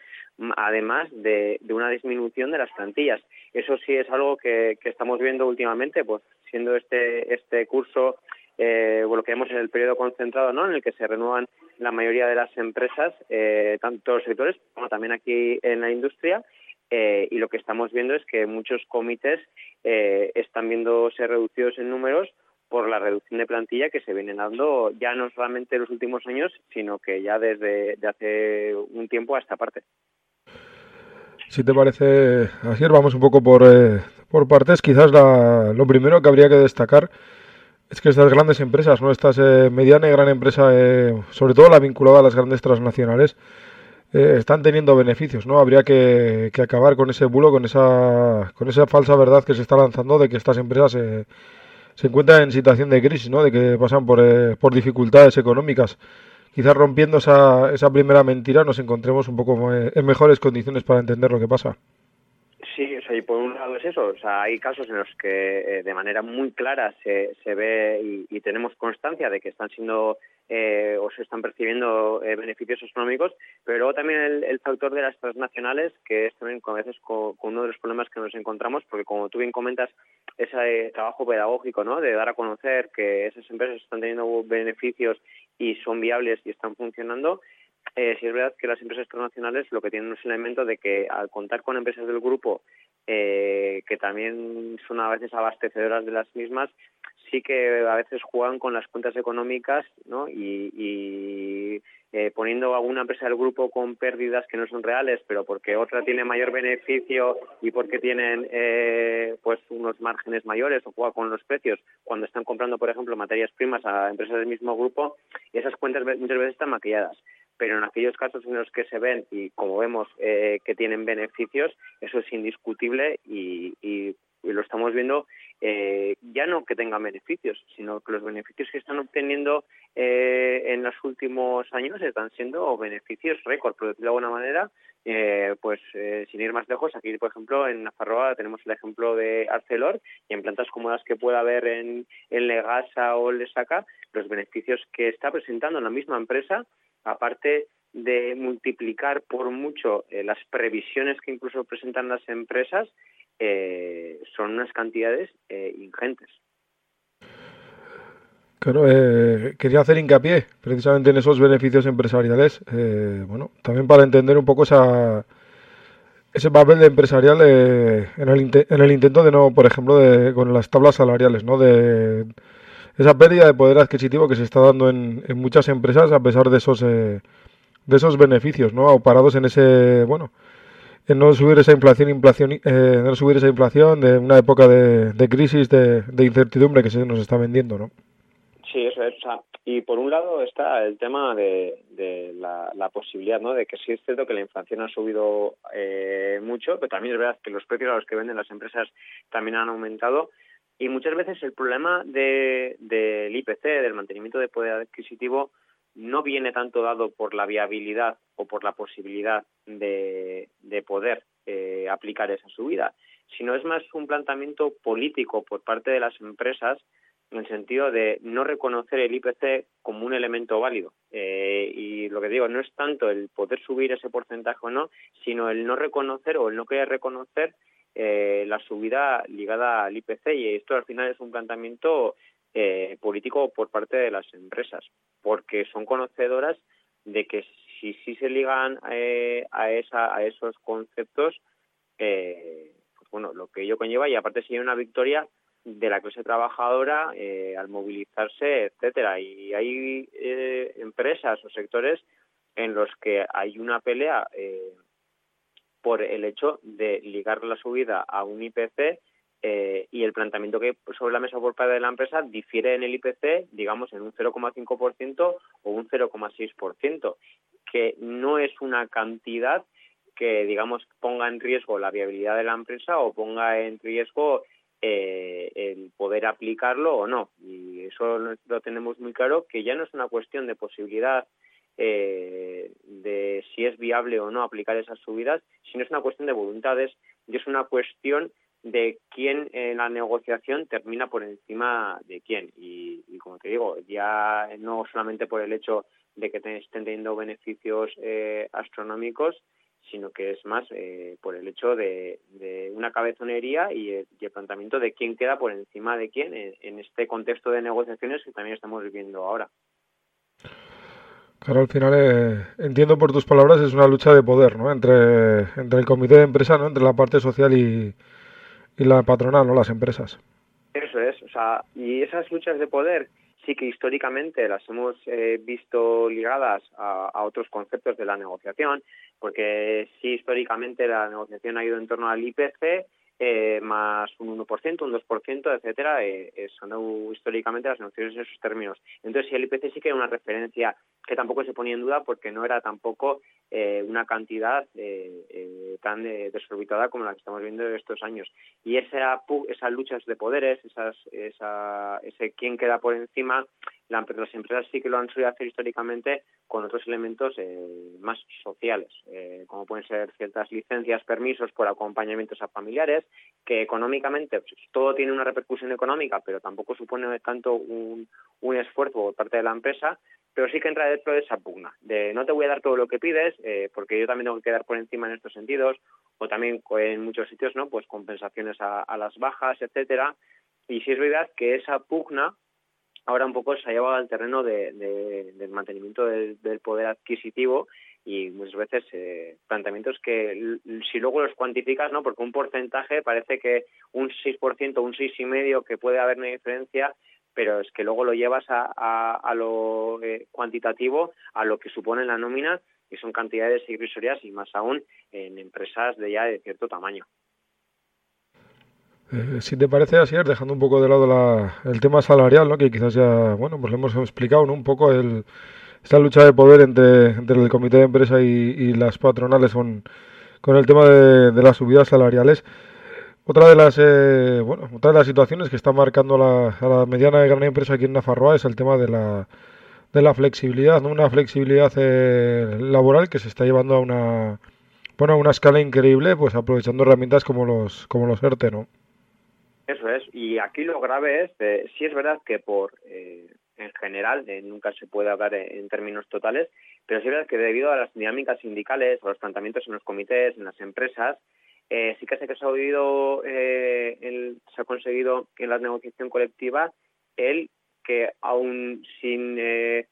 además de, de, una disminución de las plantillas. Eso sí es algo que, que estamos viendo últimamente, pues siendo este, este curso eh, lo que vemos en el periodo concentrado, ¿no? en el que se renuevan la mayoría de las empresas, eh, tanto los sectores como también aquí en la industria, eh, y lo que estamos viendo es que muchos comités eh, están viéndose reducidos en números por la reducción de plantilla que se viene dando ya no solamente en los últimos años, sino que ya desde de hace un tiempo a esta parte. Si te parece, Asier, vamos un poco por, eh, por partes. Quizás la, lo primero que habría que destacar es que estas grandes empresas, no estas eh, mediana y gran empresa, eh, sobre todo la vinculada a las grandes transnacionales, eh, están teniendo beneficios, ¿no? Habría que, que, acabar con ese bulo, con esa, con esa falsa verdad que se está lanzando de que estas empresas eh, se encuentran en situación de crisis, ¿no? De que pasan por, eh, por dificultades económicas. Quizás rompiendo esa, esa primera mentira nos encontremos un poco eh, en mejores condiciones para entender lo que pasa. Sí, o sea, y por un lado es eso, o sea, hay casos en los que eh, de manera muy clara se, se ve y, y, tenemos constancia de que están siendo eh, o se están percibiendo eh, beneficios astronómicos, pero luego también el, el, factor de las transnacionales, que es también a veces uno de los problemas que nos encontramos, porque como tú bien comentas, ese trabajo pedagógico, ¿no? De dar a conocer que esas empresas están teniendo beneficios y son viables y están funcionando, eh, sí es verdad que las empresas transnacionales lo que tienen es un elemento de que al contar con empresas del grupo eh, que también son a veces abastecedoras de las mismas, sí que a veces juegan con las cuentas económicas ¿no? y, eh, poniendo alguna empresa del grupo con pérdidas que no son reales, pero porque otra tiene mayor beneficio y porque tienen eh, pues unos márgenes mayores o juega con los precios cuando están comprando, por ejemplo, materias primas a empresas del mismo grupo, esas cuentas muchas veces están maquilladas. pero en aquellos casos en los que se ven y como vemos eh, que tienen beneficios, eso es indiscutible y, y, lo estamos viendo eh, ya no que tengan beneficios, sino que los beneficios que están obteniendo eh, en los últimos años están siendo beneficios récord, por decirlo de alguna manera, eh, pues eh, sin ir más lejos, aquí por ejemplo en Nafarroa tenemos el ejemplo de Arcelor y en plantas como las que pueda haber en, en Legasa o Lesaca, los beneficios que está presentando la misma empresa, aparte de multiplicar por mucho eh, las previsiones que incluso presentan las empresas, eh, son unas cantidades eh, ingentes. Claro, eh, quería hacer hincapié precisamente en esos beneficios empresariales, eh, bueno, también para entender un poco esa, ese papel de empresarial eh, en, el en el intento de no, por ejemplo, de, con las tablas salariales, ¿no? De esa pérdida de poder adquisitivo que se está dando en, muchas empresas a pesar de esos, de esos beneficios, ¿no? O parados en ese, bueno, en no subir esa inflación, inflación eh, no subir esa inflación de una época de, de crisis, de, de, incertidumbre que se nos está vendiendo, ¿no? Sí, eso es. O y por un lado está el tema de, la, la, posibilidad, ¿no? De que sí es cierto que la inflación ha subido eh, mucho, pero también es verdad que los precios a los que venden las empresas también han aumentado. Y muchas veces el problema del de, IPC, del mantenimiento de poder adquisitivo, no viene tanto dado por la viabilidad o por la posibilidad de, de poder eh, aplicar esa subida, sino es más un planteamiento político por parte de las empresas en el sentido de no reconocer el IPC como un elemento válido. Eh, y lo que digo, no es tanto el poder subir ese porcentaje o no, sino el no reconocer o el no querer reconocer eh, la subida ligada al IPC. Y esto al final es un planteamiento eh, político por parte de las empresas, porque son conocedoras de que si sí se ligan eh, a, esa, a esos conceptos, eh, pues bueno, lo que ello conlleva, y aparte sería una victoria de la clase trabajadora eh, al movilizarse, etcétera. Y hay eh, empresas o sectores en los que hay una pelea eh, por el hecho de ligar la subida a un IPC eh, y el planteamiento que sobre la mesa por parte de la empresa difiere en el IPC, digamos, en un 0,5% o un 0,6%, que no es una cantidad que, digamos, ponga en riesgo la viabilidad de la empresa o ponga en riesgo eh, el poder aplicarlo o no. Y eso lo tenemos muy claro, que ya no es una cuestión de posibilidad eh, de si es viable o no aplicar esas subidas, sino es una cuestión de voluntades y es una cuestión de quién en la negociación termina por encima de quién. Y, y como te digo, ya no solamente por el hecho de que estén teniendo beneficios eh, astronómicos, sino que es más eh, por el hecho de, de una cabezonería y el, y el, planteamiento de quién queda por encima de quién en, en, este contexto de negociaciones que también estamos viviendo ahora. Claro, al final eh, entiendo por tus palabras es una lucha de poder, ¿no? Entre, entre el comité de empresa, ¿no? Entre la parte social y, y la patronal, ¿no? Las empresas. Eso es, o sea, y esas luchas de poder sí que históricamente las hemos eh, visto ligadas a, a, otros conceptos de la negociación, porque sí históricamente la negociación ha ido en torno al IPC eh, más un 1%, un 2%, etcétera, eh, son históricamente las negociaciones en esos términos. Entonces, el IPC sí que era una referencia que tampoco se ponía en duda porque no era tampoco eh, una cantidad eh, eh, tan eh, desorbitada como la que estamos viendo estos años. Y esa, esas luchas de poderes, esas, esa, ese quién queda por encima, la, las empresas sí que lo han solido hacer históricamente con otros elementos eh, más sociales, eh, como pueden ser ciertas licencias, permisos por acompañamientos a familiares, que económicamente pues, todo tiene una repercusión económica, pero tampoco supone tanto un, un esfuerzo por parte de la empresa, pero sí que entra dentro de esa pugna, de no te voy a dar todo lo que pides, eh, porque yo también tengo que quedar por encima en estos sentidos, o también en muchos sitios, ¿no? Pues compensaciones a, a las bajas, etcétera. Y sí es verdad que esa pugna ahora un poco se ha llevado al terreno de, de, del mantenimiento del, poder adquisitivo y muchas veces eh, planteamientos que si luego los cuantificas, ¿no? Porque un porcentaje parece que un 6%, un 6,5% que puede haber una diferencia, pero es que luego lo llevas a, a, a lo eh, cuantitativo, a lo que supone la nómina, y son cantidades irrisorias y más aún en empresas de ya de cierto tamaño. Eh, si te parece así, dejando un poco de lado la, el tema salarial, ¿no? que quizás ya, bueno, pues lo hemos explicado ¿no? un poco el, esta lucha de poder entre, entre el comité de empresa y, y las patronales con, con el tema de, las subidas salariales. Otra de las eh, bueno, otra de las situaciones que está marcando la, a la mediana y gran empresa aquí en Nafarroa es el tema de la, de la flexibilidad, ¿no? una flexibilidad eh, laboral que se está llevando a una bueno, a una escala increíble, pues aprovechando herramientas como los como los ERTE, ¿no? Eso es, y aquí lo grave es, eh, sí es verdad que por eh, en general, eh, nunca se puede hablar en, términos totales, pero sí es verdad que debido a las dinámicas sindicales, a los planteamientos en los comités, en las empresas, eh, sí que se ha oído, eh, el, se ha conseguido en la negociación colectiva el que aún sin eh,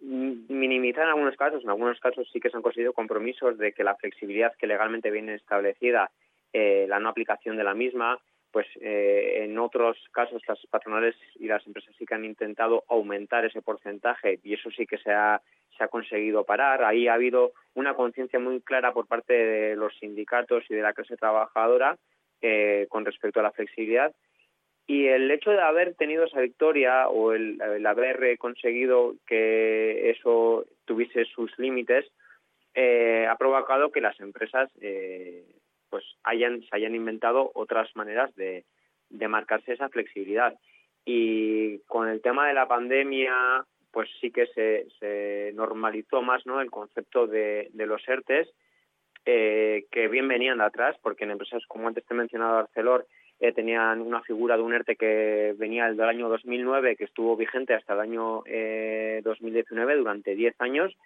minimizar en algunos casos, en algunos casos sí que se han conseguido compromisos de que la flexibilidad que legalmente viene establecida, la no aplicación de la misma, pues eh, en otros casos las patronales y las empresas sí que han intentado aumentar ese porcentaje y eso sí que se ha, se ha conseguido parar. Ahí ha habido una conciencia muy clara por parte de los sindicatos y de la clase trabajadora eh, con respecto a la flexibilidad y el hecho de haber tenido esa victoria o el, el haber conseguido que eso tuviese sus límites eh, ha provocado que las empresas eh, pues hayan se hayan inventado otras maneras de, de marcarse esa flexibilidad. Y con el tema de la pandemia pues sí que se, se normalizó más no el concepto de, de los ERTES eh, que bien venían de atrás porque en empresas como antes te he mencionado Arcelor eh, tenían una figura de un ERTE que venía del año 2009, que estuvo vigente hasta el año eh, 2019 durante 10 años,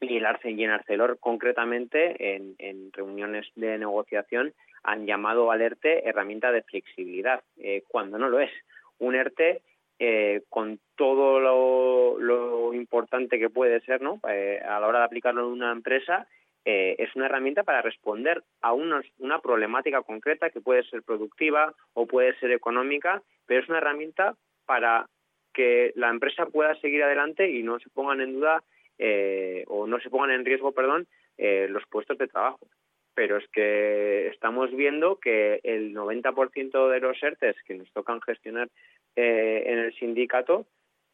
y, en Arcelor concretamente, en, reuniones de negociación, han llamado al ERTE herramienta de flexibilidad, eh, cuando no lo es. Un ERTE eh, con todo lo, importante que puede ser ¿no? Eh, a la hora de aplicarlo en una empresa, eh, es una herramienta para responder a unos, una problemática concreta que puede ser productiva o puede ser económica, pero es una herramienta para que la empresa pueda seguir adelante y no se pongan en duda eh, o no se pongan en riesgo, perdón, eh, los puestos de trabajo. Pero es que estamos viendo que el 90% de los ERTES que nos tocan gestionar eh, en el sindicato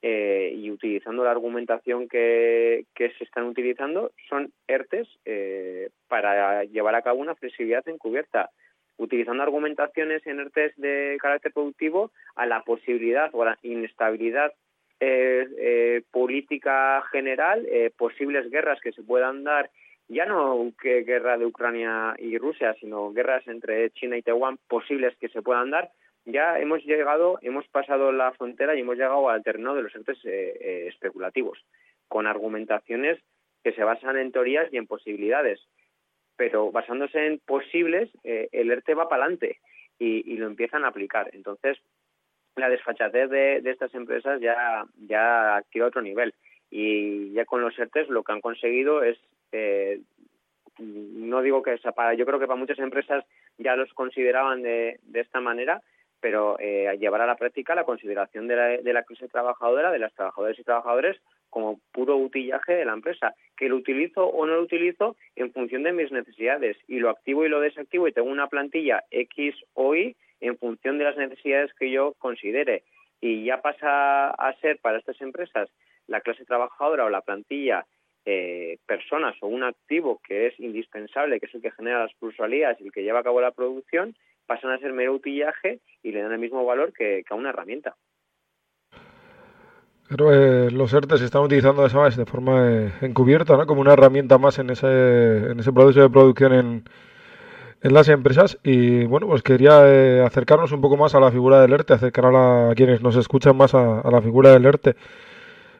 eh, y utilizando la argumentación que, que se están utilizando son ERTES eh, para llevar a cabo una flexibilidad encubierta, utilizando argumentaciones en ERTES de carácter productivo a la posibilidad o a la inestabilidad política general, eh, posibles guerras que se puedan dar, ya no que guerra de Ucrania y Rusia, sino guerras entre China y Taiwán posibles que se puedan dar, ya hemos llegado, hemos pasado la frontera y hemos llegado al terreno de los entes eh, eh, especulativos, con argumentaciones que se basan en teorías y en posibilidades. Pero basándose en posibles, eh, el ERTE va para adelante y, lo empiezan a aplicar. Entonces, la desfachatez de, de estas empresas ya, ya adquiere otro nivel. Y ya con los ERTES lo que han conseguido es eh, no digo que sea para, yo creo que para muchas empresas ya los consideraban de, de esta manera, pero eh, llevar a la práctica la consideración de la, de la clase trabajadora, de las trabajadoras y trabajadores, como puro utillaje de la empresa, que lo utilizo o no lo utilizo en función de mis necesidades y lo activo y lo desactivo y tengo una plantilla X o Y en función de las necesidades que yo considere. Y ya pasa a ser para estas empresas la clase trabajadora o la plantilla eh, personas o un activo que es indispensable, que es el que genera las plusvalías y el que lleva a cabo la producción, pasan a ser mero utillaje y le dan el mismo valor que, a una herramienta. Eh, los ERTE se están utilizando ¿sabes? de forma eh, encubierta, ¿no? como una herramienta más en ese, en ese proceso de producción en, en las empresas. Y bueno, pues quería eh, acercarnos un poco más a la figura del ERTE, acercar a, la, quienes nos escuchan más a, a, la figura del ERTE.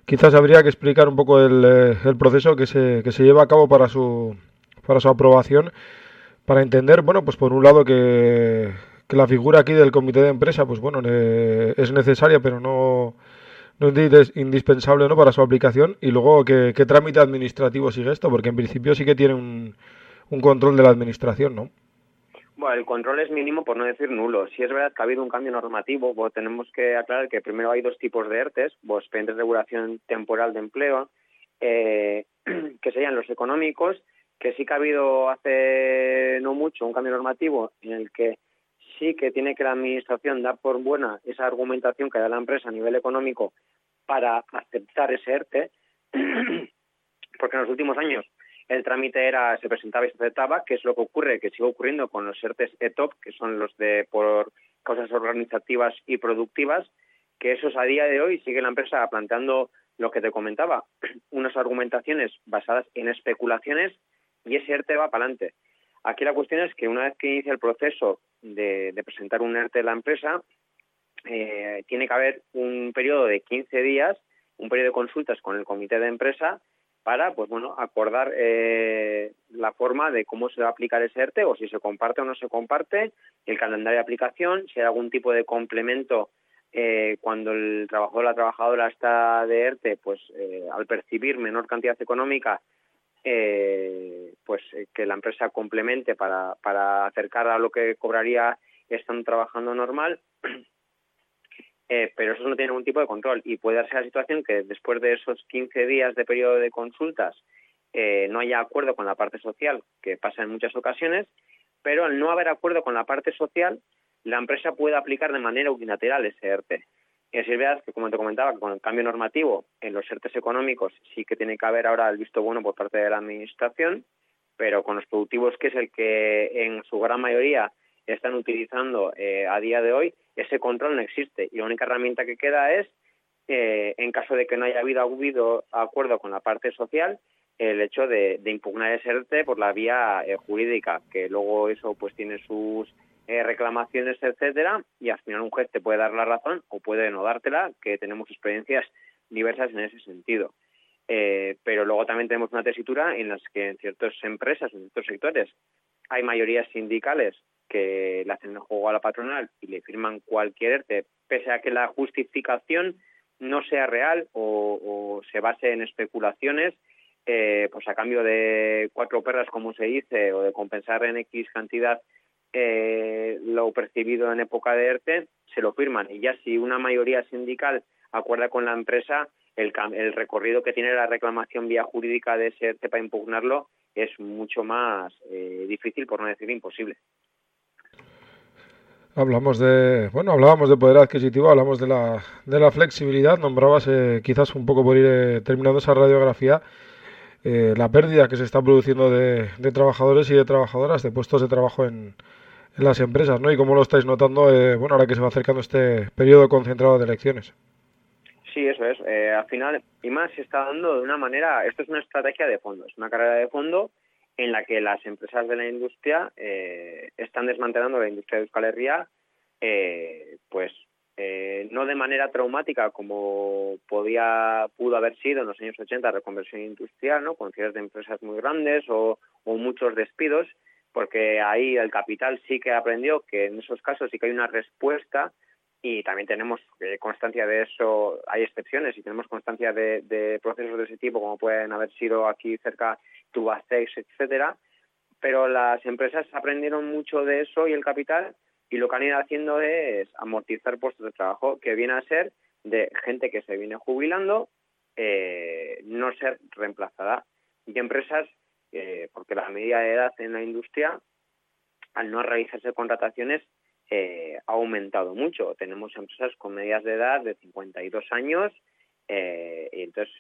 Quizás habría que explicar un poco el, eh, el proceso que se, que se lleva a cabo para su, para su aprobación para entender, bueno, pues por un lado que, la figura aquí del comité de empresa, pues bueno, eh, es necesaria, pero no, es indispensable ¿no? para su aplicación. Y luego, ¿qué, ¿qué, trámite administrativo sigue esto? Porque en principio sí que tiene un, un control de la administración, ¿no? Bueno, el control es mínimo, por no decir nulo. Si es verdad que ha habido un cambio normativo, pues tenemos que aclarar que primero hay dos tipos de ERTES, pues expedientes de regulación temporal de empleo, eh, que serían los económicos, que sí que ha habido hace no mucho un cambio normativo en el que sí que tiene que la administración dar por buena esa argumentación que da la empresa a nivel económico para aceptar ese ERTE, porque en los últimos años el trámite era se presentaba y se aceptaba, que es lo que ocurre, que sigue ocurriendo con los ERTES ETOP, que son los de por causas organizativas y productivas, que esos a día de hoy sigue la empresa planteando lo que te comentaba, unas argumentaciones basadas en especulaciones y ese ERTE va para adelante. Aquí la cuestión es que una vez que inicia el proceso de, presentar un ERTE de la empresa, eh, tiene que haber un periodo de 15 días, un periodo de consultas con el comité de empresa para, pues bueno, acordar eh, la forma de cómo se va a aplicar ese ERTE o si se comparte o no se comparte, el calendario de aplicación, si hay algún tipo de complemento eh, cuando el trabajador o la trabajadora está de ERTE, pues eh, al percibir menor cantidad económica, pues que la empresa complemente para, para acercar a lo que cobraría estando trabajando normal. Eh, pero eso no tiene ningún tipo de control y puede darse la situación que después de esos 15 días de periodo de consultas eh, no haya acuerdo con la parte social, que pasa en muchas ocasiones, pero al no haber acuerdo con la parte social, la empresa puede aplicar de manera unilateral ese ERTE. Es verdad que, como te comentaba, con el cambio normativo en los ERTES económicos sí que tiene que haber ahora el visto bueno por parte de la Administración, pero con los productivos, que es el que en su gran mayoría están utilizando eh, a día de hoy, ese control no existe. Y la única herramienta que queda es, eh, en caso de que no haya habido, habido acuerdo con la parte social, el hecho de, impugnar ese ERTE por la vía eh, jurídica, que luego eso pues tiene sus eh, reclamaciones, etcétera, y al final un juez te puede dar la razón o puede no dártela, que tenemos experiencias diversas en ese sentido. pero luego también tenemos una tesitura en las que en ciertas empresas, en ciertos sectores, hay mayorías sindicales que le hacen el juego a la patronal y le firman cualquier ERTE, pese a que la justificación no sea real o, se base en especulaciones, eh, pues a cambio de cuatro perras, como se dice, o de compensar en X cantidad eh, lo percibido en época de ERTE, se lo firman. Y ya si una mayoría sindical acuerda con la empresa, el, el recorrido que tiene la reclamación vía jurídica de ese ERTE para impugnarlo es mucho más eh, difícil, por no decir imposible. Hablamos de, bueno, hablábamos de poder adquisitivo, hablamos de la, de la flexibilidad, nombrabas eh, quizás un poco por ir eh, terminando esa radiografía, eh, la pérdida que se está produciendo de, trabajadores y de trabajadoras, de puestos de trabajo en, en las empresas, ¿no? Y cómo lo estáis notando, bueno, ahora que se va acercando este periodo concentrado de elecciones. Sí, eso es. al final, y más se está dando de una manera, esto es una estrategia de fondo, es una carrera de fondo en la que las empresas de la industria eh, están desmantelando la industria de Euskal Herria, eh, pues eh, no de manera traumática como podía pudo haber sido en los años 80 reconversión industrial, ¿no? con cierres de empresas muy grandes o muchos despidos, porque ahí el capital sí que aprendió que en esos casos sí que hay una respuesta y también tenemos constancia de eso, hay excepciones y tenemos constancia de, de, procesos de ese tipo como pueden haber sido aquí cerca Tubacex, etcétera, pero las empresas aprendieron mucho de eso y el capital y lo que han ido haciendo es amortizar puestos de trabajo, que viene a ser de gente que se viene jubilando, eh, no ser reemplazada. Y empresas, eh, porque la media de edad en la industria, al no realizarse contrataciones, eh, ha aumentado mucho. Tenemos empresas con medias de edad de 52 años y entonces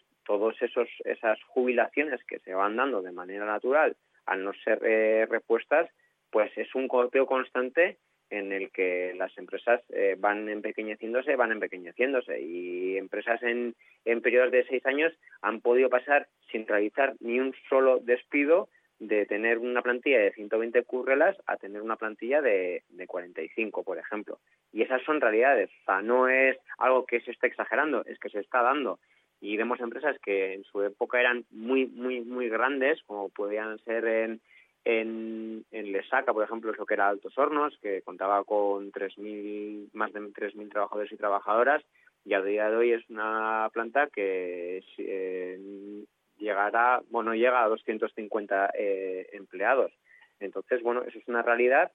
esos esas jubilaciones que se van dando de manera natural al no ser eh, repuestas pues es un golpeo constante en el que las empresas eh, van empequeñeciéndose, van empequeñeciéndose. Y empresas en, en periodos de seis años han podido pasar sin realizar ni un solo despido de tener una plantilla de 120 currelas a tener una plantilla de, de 45, por ejemplo. Y esas son realidades, o sea, no es algo que se esté exagerando, es que se está dando. Y vemos empresas que en su época eran muy, muy, muy grandes, como podían ser en, en, en Lesaca, por ejemplo, eso que era Altos Hornos, que contaba con 3.000, más de 3.000 trabajadores y trabajadoras, y a día de hoy es una planta que eh, llegará, bueno, llega a 250 eh, empleados. Entonces, bueno, eso es una realidad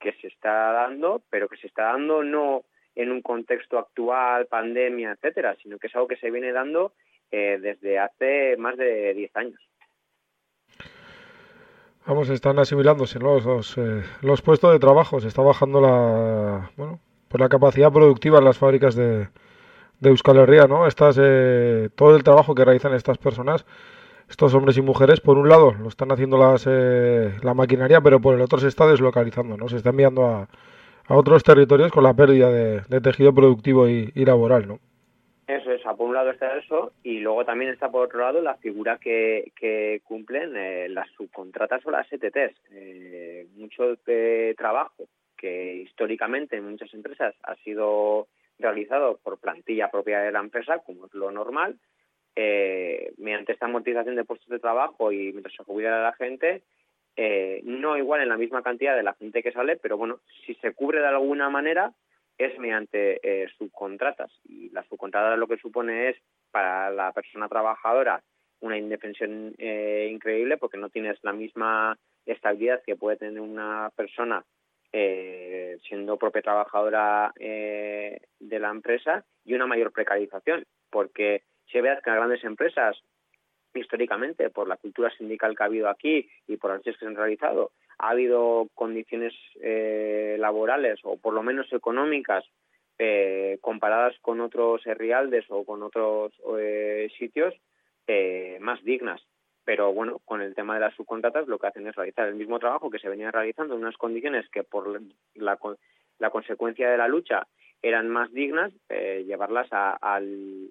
que se está dando, pero que se está dando no en un contexto actual, pandemia, etcétera, sino que es algo que se viene dando eh, desde hace más de 10 años. Vamos, están asimilándose los, los, eh, los, puestos de trabajo, se está bajando la, bueno, pues la capacidad productiva en las fábricas de, de Euskal Herria, ¿no? Estas, eh, todo el trabajo que realizan estas personas, estos hombres y mujeres, por un lado lo están haciendo las, eh, la maquinaria, pero por el otro se está deslocalizando, ¿no? Se está enviando a, a otros territorios con la pérdida de, tejido productivo y, y, laboral, ¿no? Eso es, por un lado está eso y luego también está por otro lado la figura que, que cumplen eh, las subcontratas o las ETTs. Eh, mucho de trabajo que históricamente en muchas empresas ha sido realizado por plantilla propia de la empresa, como es lo normal, eh, mediante esta amortización de puestos de trabajo y mientras se jubila la gente, eh, no igual en la misma cantidad de la gente que sale, pero bueno, si se cubre de alguna manera es mediante eh, subcontratas. Y la subcontrata lo que supone es para la persona trabajadora una indefensión eh, increíble porque no tienes la misma estabilidad que puede tener una persona eh, siendo propia trabajadora eh, de la empresa y una mayor precarización, porque si veas que las grandes empresas, históricamente, por la cultura sindical que ha habido aquí y por las que se han realizado, ha habido condiciones eh, laborales o por lo menos económicas eh, comparadas con otros herrialdes o con otros eh, sitios eh, más dignas. Pero bueno, con el tema de las subcontratas lo que hacen es realizar el mismo trabajo que se venía realizando en unas condiciones que por la, la consecuencia de la lucha eran más dignas, eh, llevarlas a, al,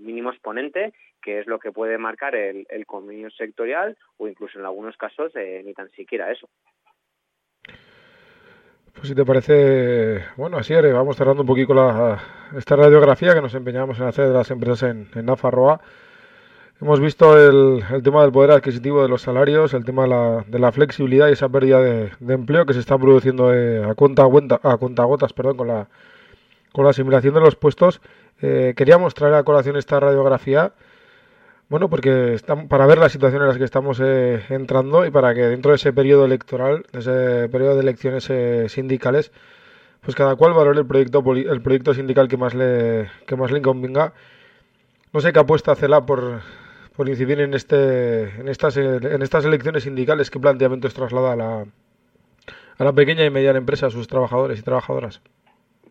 mínimo exponente, que es lo que puede marcar el, el convenio sectorial o incluso en algunos casos eh, ni tan siquiera eso. Pues si te parece, bueno, así haré, vamos cerrando un poquito la, esta radiografía que nos empeñamos en hacer de las empresas en, en Nafarroa. Hemos visto el, el, tema del poder adquisitivo de los salarios, el tema de la, de la flexibilidad y esa pérdida de, empleo que se está produciendo eh, a cuenta a cuenta perdón, con la con la asimilación de los puestos. Eh, queríamos traer a colación esta radiografía, bueno, porque estamos, para ver la situación en la que estamos eh, entrando y para que dentro de ese periodo electoral, de ese periodo de elecciones eh, sindicales, pues cada cual valore el proyecto el proyecto sindical que más le que más le convenga. No sé qué apuesta CELA por por incidir en este en estas en estas elecciones sindicales qué planteamientos traslada a la a la pequeña y mediana empresa a sus trabajadores y trabajadoras.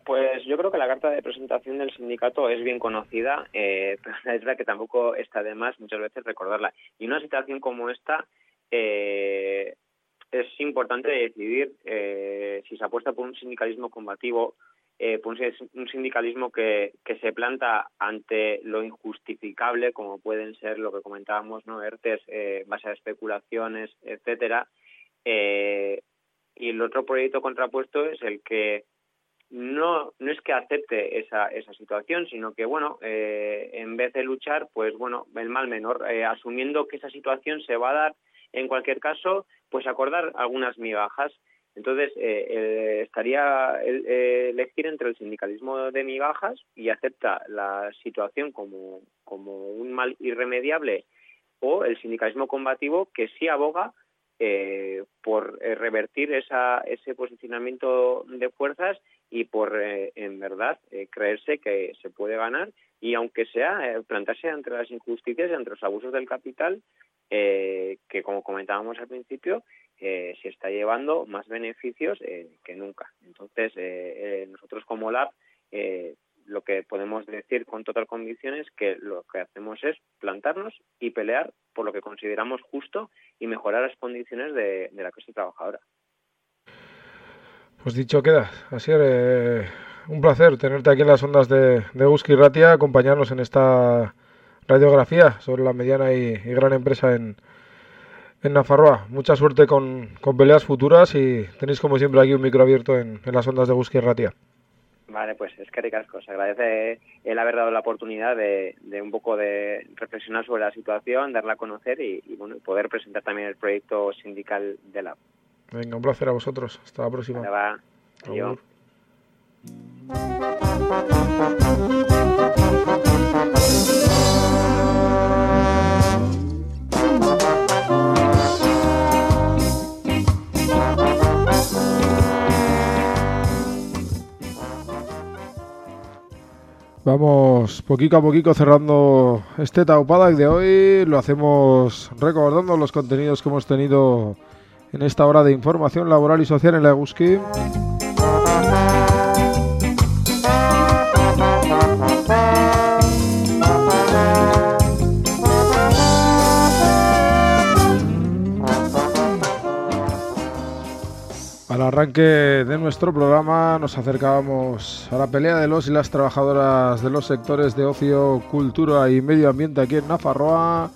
Pues yo la carta de presentación del sindicato es bien conocida, eh, pero es verdad que tampoco está de más muchas veces recordarla. Y una situación como esta eh, es importante decidir eh, si se apuesta por un sindicalismo combativo, eh, por un sindicalismo que, que se planta ante lo injustificable, como pueden ser lo que comentábamos, no ERTES, eh, base a especulaciones, etcétera. Eh, y el otro proyecto contrapuesto es el que no no es que acepte esa esa situación sino que bueno eh, en vez de luchar pues bueno el mal menor eh, asumiendo que esa situación se va a dar en cualquier caso pues acordar algunas migajas. Entonces eh, estaría eh, elegir entre el sindicalismo de migajas y acepta la situación como como un mal irremediable o el sindicalismo combativo que sí aboga eh, por revertir esa, ese posicionamiento de fuerzas y por, eh, en verdad, eh, creerse que se puede ganar y aunque sea eh, plantarse entre las injusticias y entre los abusos del capital, eh, que como comentábamos al principio, eh, se está llevando más beneficios que nunca. Entonces, nosotros como LAB, lo que podemos decir con total convicción es que lo que hacemos es plantarnos y pelear por lo que consideramos justo y mejorar las condiciones de la clase trabajadora. Pues dicho queda, así eh, un placer tenerte aquí en las ondas de, de Uski Ratia, acompañarnos en esta radiografía sobre la mediana y, gran empresa en, en Nafarroa. Mucha suerte con, con, peleas futuras y tenéis como siempre aquí un micro abierto en, en las ondas de Uski Ratia. Vale, pues es que ricasco. Se agradece el haber dado la oportunidad de, de, un poco de reflexionar sobre la situación, darla a conocer y, y bueno, poder presentar también el proyecto sindical de la Venga, un placer a vosotros. Hasta la próxima. Vale, va. Adiós. Vamos poquito a poquito cerrando este Taupadak de hoy. Lo hacemos recordando los contenidos que hemos tenido en esta hora de información laboral y social en la Eguski. Al arranque de nuestro programa nos acercábamos a la pelea de los y las trabajadoras de los sectores de ocio, cultura y medio ambiente aquí en Nafarroa.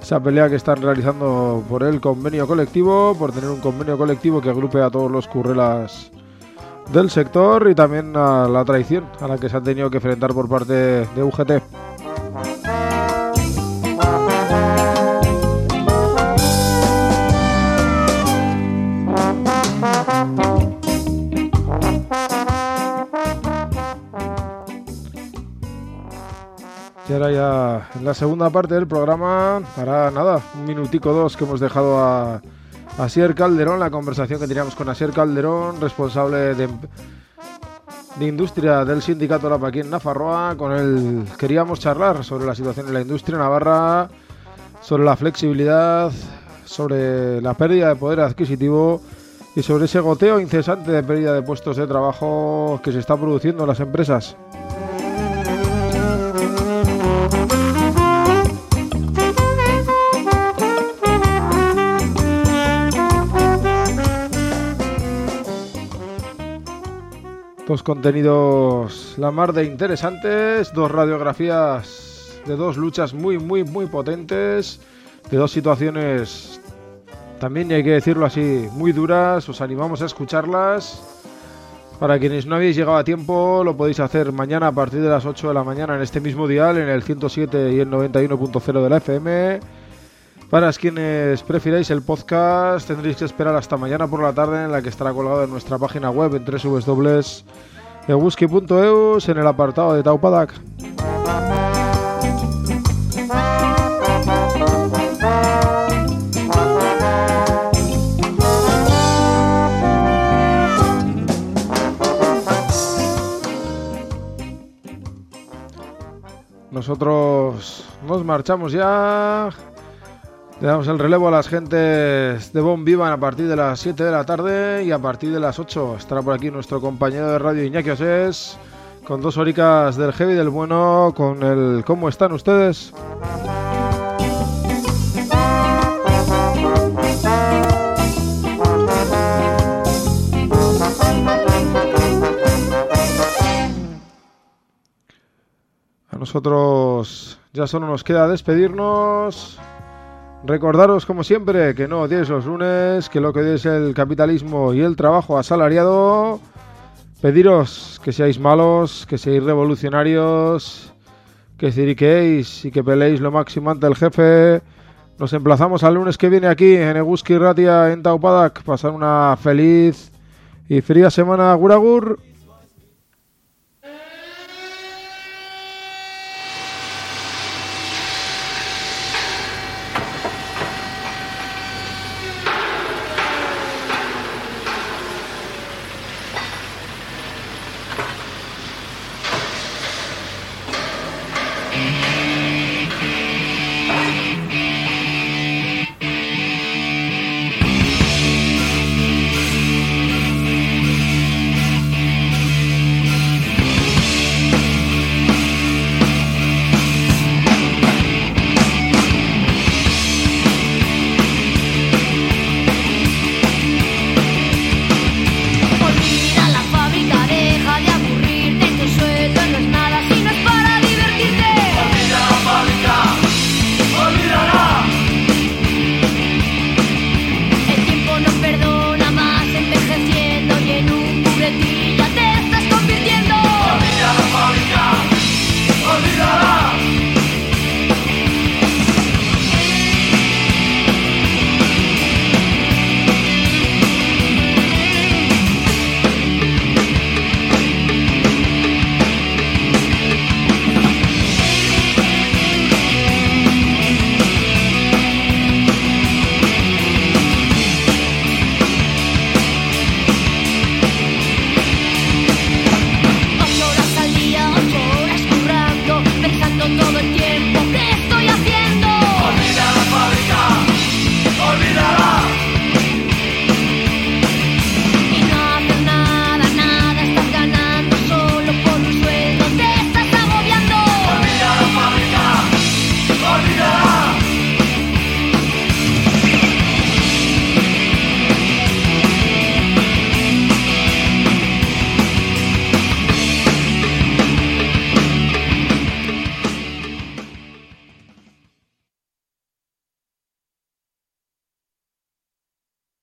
Esa pelea que están realizando por el convenio colectivo, por tener un convenio colectivo que agrupe a todos los currelas del sector y también a la traición a la que se han tenido que enfrentar por parte de UGT. Ahora ya en la segunda parte del programa, hará nada, un minutico dos que hemos dejado a Asier Calderón, la conversación que teníamos con Asier Calderón, responsable de, de industria del sindicato LAP aquí en Nafarroa. Con él queríamos charlar sobre la situación en la industria navarra, sobre la flexibilidad, sobre la pérdida de poder adquisitivo y sobre ese goteo incesante de pérdida de puestos de trabajo que se está produciendo en las empresas. Dos contenidos la mar de interesantes, dos radiografías de dos luchas muy, muy, muy potentes, de dos situaciones también, hay que decirlo así, muy duras. Os animamos a escucharlas. Para quienes no habéis llegado a tiempo, lo podéis hacer mañana a partir de las 8 de la mañana en este mismo dial, en el 107 y el 91.0 de la FM. Para quienes prefiráis el podcast, tendréis que esperar hasta mañana por la tarde, en la que estará colgado en nuestra página web en www.eguski.eus en el apartado de Taupadak. Nosotros nos marchamos ya. Le damos el relevo a las gentes de Bon Vivan a partir de las 7 de la tarde y a partir de las 8 estará por aquí nuestro compañero de radio Iñaki Osés con dos horicas del heavy del bueno con el ¿Cómo están ustedes? A nosotros ya solo nos queda despedirnos. Recordaros, como siempre, que no odiéis los lunes, que lo que odiéis es el capitalismo y el trabajo asalariado. Pediros que seáis malos, que seáis revolucionarios, que ciriquéis y que peleéis lo máximo ante el jefe. Nos emplazamos al lunes que viene aquí en Eguski Ratia en Taupadak. Pasar una feliz y fría semana, Guragur.